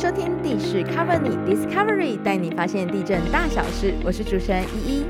收听地势 Cover 你 Discovery，带你发现地震大小事。我是主持人依依。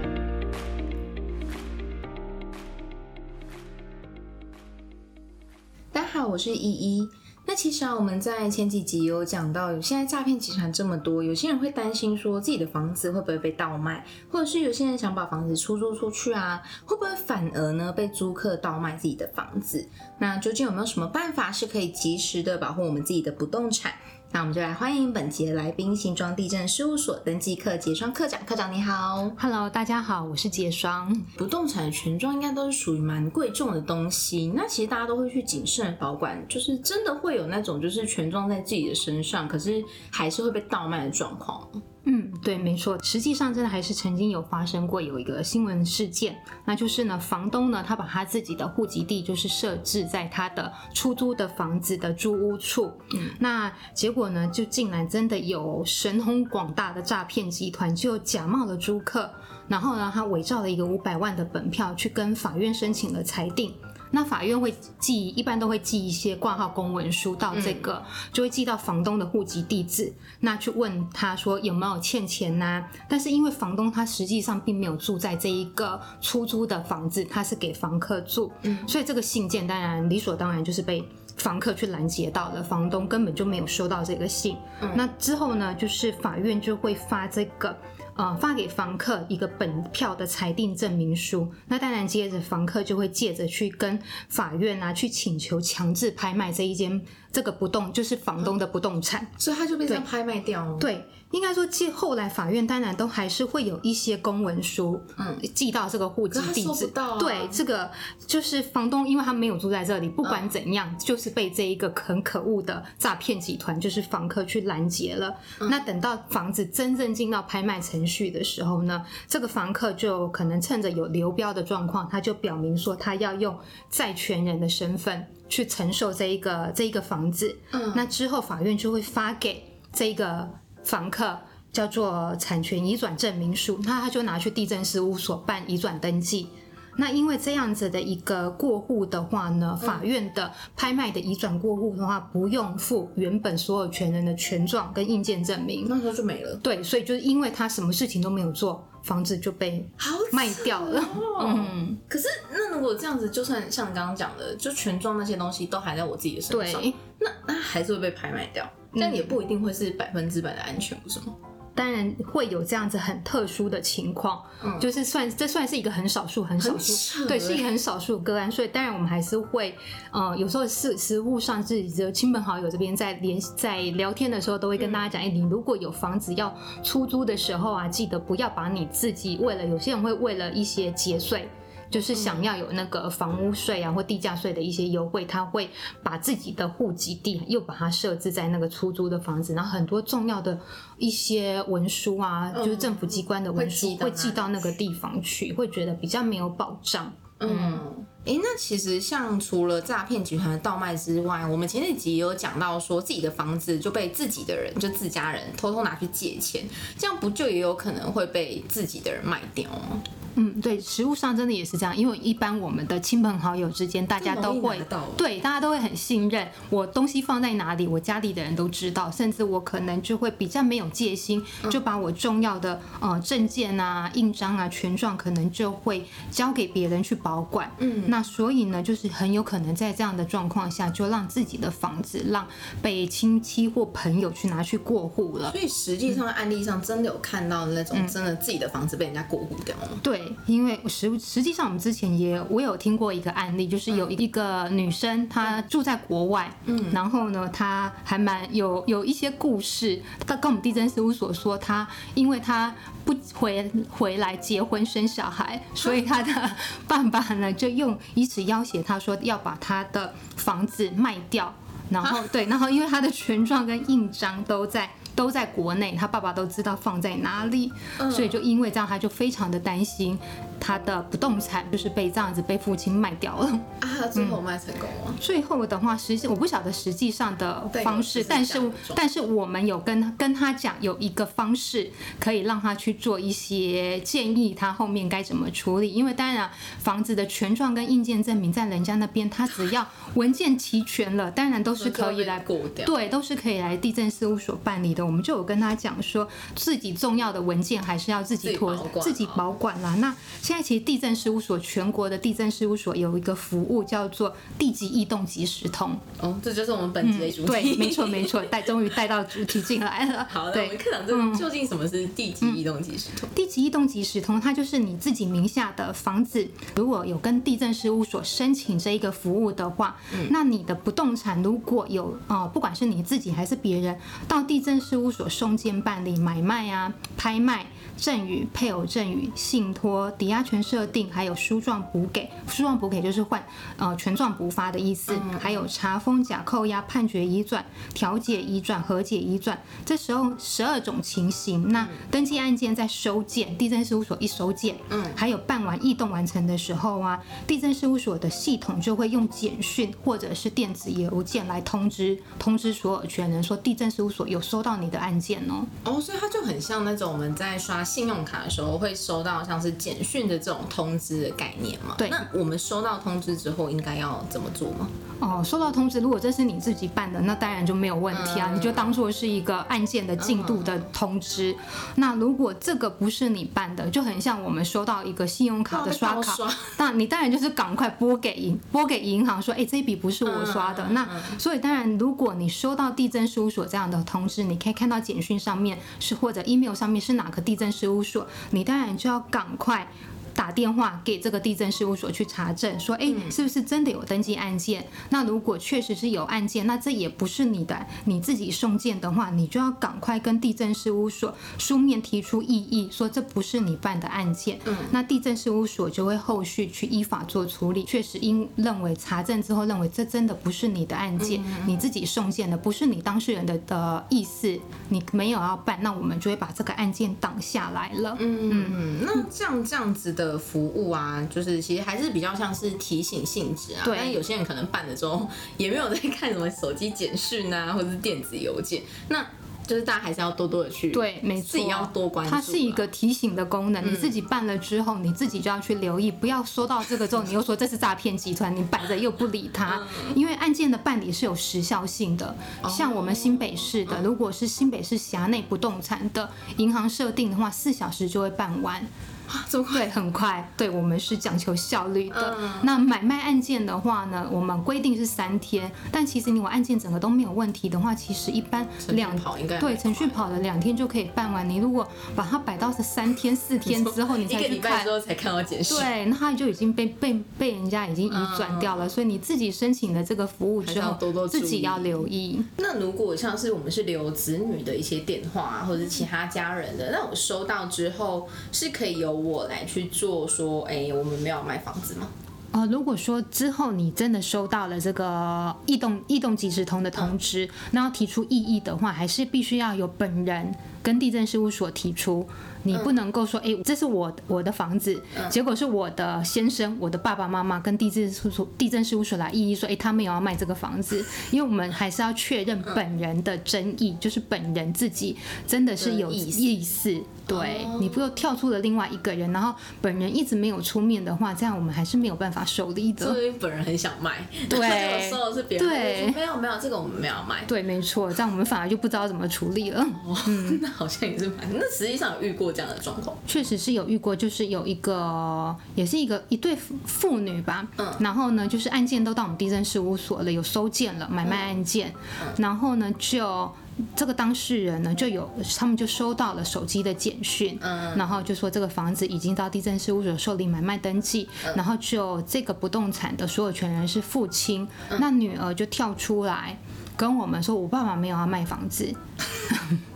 大家好，我是依依。那其实啊，我们在前几集有讲到，有现在诈骗集团这么多，有些人会担心说自己的房子会不会被盗卖，或者是有些人想把房子出租出去啊，会不会反而呢被租客盗卖自己的房子？那究竟有没有什么办法是可以及时的保护我们自己的不动产？那我们就来欢迎本集的来宾——新庄地震事务所登记课杰双科长。科长你好，Hello，大家好，我是杰双。不动产权状应该都是属于蛮贵重的东西，那其实大家都会去谨慎保管，就是真的会有那种就是权状在自己的身上，可是还是会被盗卖的状况。嗯，对，没错，实际上真的还是曾经有发生过有一个新闻事件，那就是呢，房东呢，他把他自己的户籍地就是设置在他的出租的房子的租屋处，嗯，那结果呢，就竟然真的有神通广大的诈骗集团，就假冒了租客，然后呢，他伪造了一个五百万的本票，去跟法院申请了裁定。那法院会寄，一般都会寄一些挂号公文书到这个，就会寄到房东的户籍地址，那去问他说有没有欠钱呐？但是因为房东他实际上并没有住在这一个出租的房子，他是给房客住，所以这个信件当然理所当然就是被房客去拦截到了，房东根本就没有收到这个信。那之后呢，就是法院就会发这个。呃，发给房客一个本票的裁定证明书，那当然接着房客就会借着去跟法院啊，去请求强制拍卖这一间这个不动，就是房东的不动产，所以他就被这样拍卖掉了。对。应该说，寄后来法院当然都还是会有一些公文书，嗯，寄到这个户籍地址。对，这个就是房东，因为他没有住在这里，不管怎样，就是被这一个很可恶的诈骗集团，就是房客去拦截了。那等到房子真正进到拍卖程序的时候呢，这个房客就可能趁着有流标的状况，他就表明说他要用债权人的身份去承受这一个这一个房子。嗯，那之后法院就会发给这个。房客叫做产权移转证明书，那他就拿去地震事务所办移转登记。那因为这样子的一个过户的话呢，法院的拍卖的移转过户的话，不用付原本所有权人的权状跟印鉴证明，那时候就没了。对，所以就是因为他什么事情都没有做，房子就被卖掉了。嗯，可是那如果这样子，就算像你刚刚讲的，就全装那些东西都还在我自己的身上，那那还是会被拍卖掉。但也不一定会是百分之百的安全，不是吗？当然会有这样子很特殊的情况，就是算这算是一个很少数、很少数，对，是一个很少数个案。所以当然我们还是会，呃，有时候是实物上自己的亲朋好友这边在联在聊天的时候，都会跟大家讲：哎，你如果有房子要出租的时候啊，记得不要把你自己为了有些人会为了一些节税。就是想要有那个房屋税啊或地价税的一些优惠，他会把自己的户籍地又把它设置在那个出租的房子，然后很多重要的一些文书啊，就是政府机关的文书会寄到那个地方去，会觉得比较没有保障。嗯，哎，那其实像除了诈骗集团的倒卖之外，我们前几集也有讲到说自己的房子就被自己的人就自家人偷偷拿去借钱，这样不就也有可能会被自己的人卖掉吗？嗯，对，实物上真的也是这样，因为一般我们的亲朋好友之间，大家都会对，大家都会很信任我东西放在哪里，我家里的人都知道，甚至我可能就会比较没有戒心，就把我重要的呃证件啊、印章啊、权状，可能就会交给别人去保管。嗯，那所以呢，就是很有可能在这样的状况下，就让自己的房子让被亲戚或朋友去拿去过户了。所以实际上案例上真的有看到那种真的自己的房子被人家过户掉了。对。因为实实际上我们之前也我有听过一个案例，就是有一个女生她住在国外，嗯，然后呢她还蛮有有一些故事，她跟我们地震事务所说，她因为她不回回来结婚生小孩，所以她的 爸爸呢就用以此要挟她说要把她的房子卖掉，然后对，然后因为她的权状跟印章都在。都在国内，他爸爸都知道放在哪里，嗯所以就因为这样，他就非常的担心他的不动产就是被这样子被父亲卖掉了。啊，最后卖成功吗？最后的话，实际我不晓得实际上的方式，但是但是我们有跟跟他讲有一个方式可以让他去做一些建议，他后面该怎么处理。因为当然房子的权状跟印鉴证明在人家那边，他只要文件齐全了，当然都是可以来过掉。对，都是可以来地震事务所办理的。我们就有跟他讲说，自己重要的文件还是要自己托自己保管自己保管啦。那现在其实地震事务所全国的地震事务所有一个服务叫做地级异动即时通。哦，这就是我们本集的主题。对，没错没错，带终于带到主题进来了。好，那我们，科长，这究竟什么是地级异动即时通？地级异动即时通，它就是你自己名下的房子，如果有跟地震事务所申请这一个服务的话，那你的不动产如果有呃，不管是你自己还是别人，到地震事务所送件办理买卖啊、拍卖。赠与、配偶赠与、信托、抵押权设定，还有书状补给。书状补给就是换呃权状补发的意思，还有查封、假扣押、判决移转、调解移转、和解移转，这时候十二种情形。那登记案件在收件，地震事务所一收件，嗯，还有办完异动完成的时候啊，地震事务所的系统就会用简讯或者是电子邮件来通知通知所有权人说，地震事务所有收到你的案件哦。哦，所以它就很像那种我们在刷信用卡的时候会收到像是简讯的这种通知的概念嘛？对那我们收到通知之后应该要怎么做吗？哦，收到通知，如果这是你自己办的，那当然就没有问题啊，你就当做是一个案件的进度的通知。那如果这个不是你办的，就很像我们收到一个信用卡的刷卡，刷那你当然就是赶快拨给银拨给银行说，哎，这一笔不是我刷的。那所以当然，如果你收到地震事务所这样的通知，你看到简讯上面是或者 email 上面是哪个地震事务所，你当然就要赶快。打电话给这个地震事务所去查证，说，哎，是不是真的有登记案件？那如果确实是有案件，那这也不是你的，你自己送件的话，你就要赶快跟地震事务所书面提出异议，说这不是你办的案件。嗯，那地震事务所就会后续去依法做处理。确实因认为查证之后认为这真的不是你的案件，你自己送件的，不是你当事人的的意思，你没有要办，那我们就会把这个案件挡下来了。嗯，那这样这样子的服务啊，就是其实还是比较像是提醒性质啊。对但有些人可能办了之后也没有在看什么手机简讯啊，或者是电子邮件，那就是大家还是要多多的去对，没错，自己要多关注啊。它是一个提醒的功能，你自己办了之后，你自己就要去留意，不要收到这个之后，你又说这是诈骗集团，你摆着又不理他，因为案件的办理是有时效性的。像我们新北市的，如果是新北市辖内不动产的银行设定的话，四小时就会办完。啊这么快。对，很快。对我们是讲求效率的。嗯那买卖案件的话呢，我们规定是三天，但其实你我案件整个都没有问题的话，其实一般两跑应该对程序跑了两天就可以办完。你如果把它摆到是三天四天之后，你才 去看之。后才看到解释。对，那它就已经被被被人家已经移转掉了，所以你自己申请的这个服务之后，多多自己要留意。那如果像是我们是留子女的一些电话、啊，或者是其他家人的，那我收到之后是可以由我来去做说，哎、我们没有卖房子吗？呃，如果说之后你真的收到了这个异动异动即时通的通知，那要提出异议的话，还是必须要有本人跟地震事务所提出。你不能够说，哎、这是我我的房子，结果是我的先生、我的爸爸妈妈跟地震事务所、地震事务所来异议说，哎、他们也要卖这个房子，因为我们还是要确认本人的争议，就是本人自己真的是有意思意思。对，你不又跳出了另外一个人，然后本人一直没有出面的话，这样我们还是没有办法受理的。所以本人很想卖 对收的是别人，对没有没有，这个我们没有卖。对，没错，这样我们反而就不知道怎么处理了。哦，那 好像也是蛮，那实际上有遇过这样的状况。确实是有遇过，就是有一个，也是一个一对妇妇女吧，嗯。然后呢，就是案件都到我们地震事务所了，有收件了，买卖案件，然后呢，就这个当事人呢，就有他们就收到了手机的简讯，嗯。然后就说这个房子已经到地震事务所受理买卖登记，然后就这个不动产的所有权人是父亲，那女儿就跳出来跟我们说，我爸爸没有要卖房子。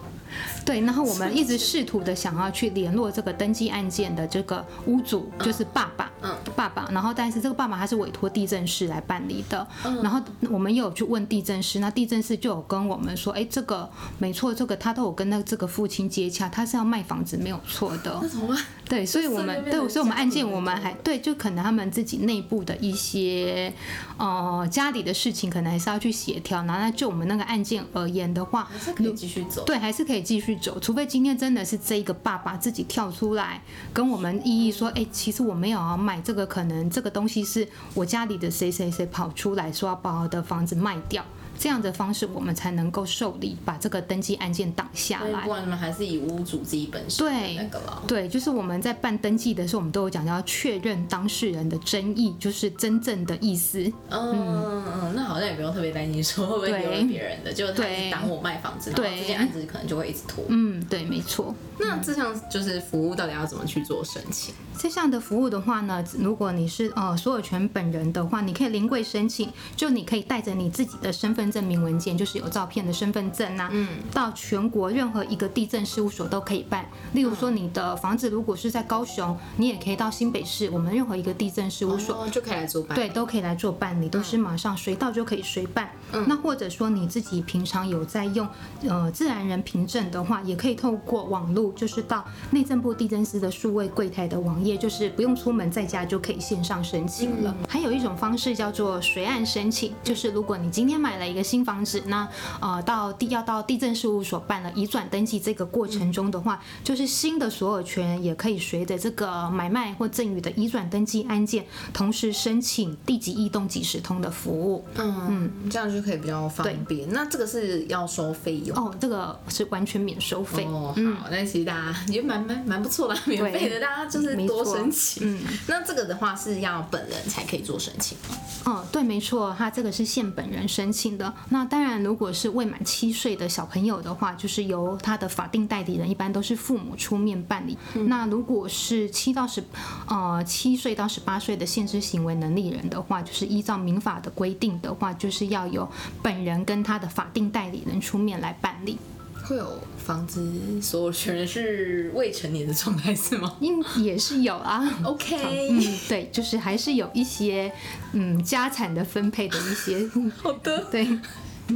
对，然后我们一直试图的想要去联络这个登记案件的这个屋主，就是爸爸。嗯，爸爸，然后但是这个爸爸他是委托地震师来办理的，然后我们也有去问地震师，那地震师就有跟我们说，哎，这个没错，这个他都有跟那这个父亲接洽，他是要卖房子没有错的。那怎么办？对，所以我们对，所以我们案件我们还对，就可能他们自己内部的一些呃家里的事情，可能还是要去协调。然后就我们那个案件而言的话，还是可以继续走。对，还是可以继续走，除非今天真的是这一个爸爸自己跳出来跟我们异议说，哎，其实我没有要卖这个，可能这个东西是我家里的谁谁谁跑出来说要把我的房子卖掉。这样的方式，我们才能够受理把这个登记案件挡下来。不然你们还是以屋主自己本身对那个了。对，就是我们在办登记的时候，我们都有讲要确认当事人的争议，就是真正的意思。嗯嗯，那好像也不用特别担心说会不会留了别人的，就他挡我卖房子，然后这件案子可能就会一直拖。嗯，对，没错。那这项就是服务到底要怎么去做申请？这项的服务的话呢，如果你是呃所有权本人的话，你可以临柜申请，就你可以带着你自己的身份证明文件，就是有照片的身份证啊，嗯，到全国任何一个地震事务所都可以办。例如说你的房子如果是在高雄，你也可以到新北市，我们任何一个地震事务所就可以来做办，对，都可以来做办理，都是马上随到就可以随办。嗯那或者说你自己平常有在用呃自然人凭证的话，也可以透过网络，就是到内政部地震司的数位柜台的网页，就是不用出门，在家就可以线上申请了。还有一种方式叫做随案申请，就是如果你今天买了一个新房子，那呃到地要到地震事务所办了移转登记这个过程中的话，就是新的所有权也可以随着这个买卖或赠与的移转登记案件，同时申请地级异动即时通的服务。嗯嗯，这样就可以比较方便。那这个是要收费用哦，这个是完全免收费。哦，好，那其实大家也蛮蛮蛮不错的，免费的，大家就是多申请。嗯，那这个的话是要本人才可以做申请吗？哦，对，没错，他这个是限本人申请的。那当然，如果是未满七岁的小朋友的话，就是由他的法定代理人，一般都是父母出面办理。那如果是七到十，呃，七岁到十八岁的限制行为能力人的话，就是依照民法的规定的话，就是要由本人跟他的法定代理人出面来办理。会有房子所有权人是未成年的状态是吗？应也是有啊。OK，嗯，对，就是还是有一些嗯家产的分配的一些。好的，对。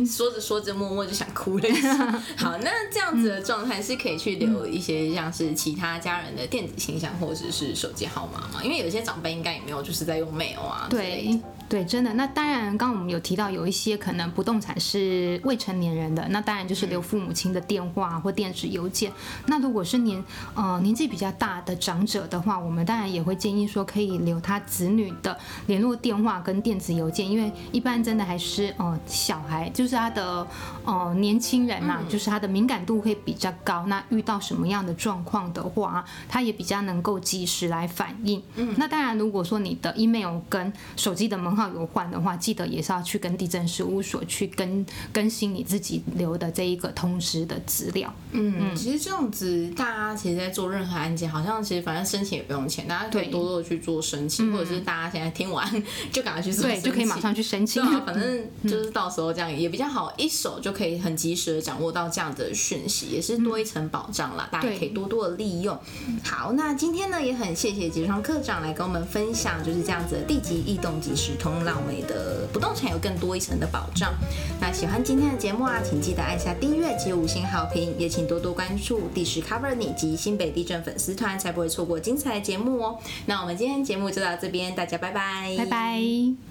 说着说着，默默就想哭了。好，那这样子的状态是可以去留一些像是其他家人的电子信箱或者是手机号码嘛？因为有些长辈应该也没有就是在用 mail 啊。对。对，真的。那当然，刚刚我们有提到有一些可能不动产是未成年人的，那当然就是留父母亲的电话或电子邮件。那如果是年呃年纪比较大的长者的话，我们当然也会建议说可以留他子女的联络电话跟电子邮件，因为一般真的还是呃小孩，就是他的呃年轻人呐，就是他的敏感度会比较高。那遇到什么样的状况的话，他也比较能够及时来反应。嗯，那当然，如果说你的 email 跟手机的门号有换的话，记得也是要去跟地震事务所去更更新你自己留的这一个通知的资料。嗯，其实这样子，大家其实在做任何案件，好像其实反正申请也不用钱，大家可以多多的去做申请，或者是大家现在听完就赶快去做，对，就可以马上去申请。对反正就是到时候这样也比较好，一手就可以很及时的掌握到这样的讯息，也是多一层保障啦。大家可以多多的利用。好，那今天呢也很谢谢吉双科长来跟我们分享，就是这样子的地级异动即时通。让我们的不动产有更多一层的保障。那喜欢今天的节目啊，请记得按下订阅及五星好评，也请多多关注地势 Cover 你及新北地震粉丝团，才不会错过精彩的节目哦。那我们今天节目就到这边，大家拜拜，拜拜。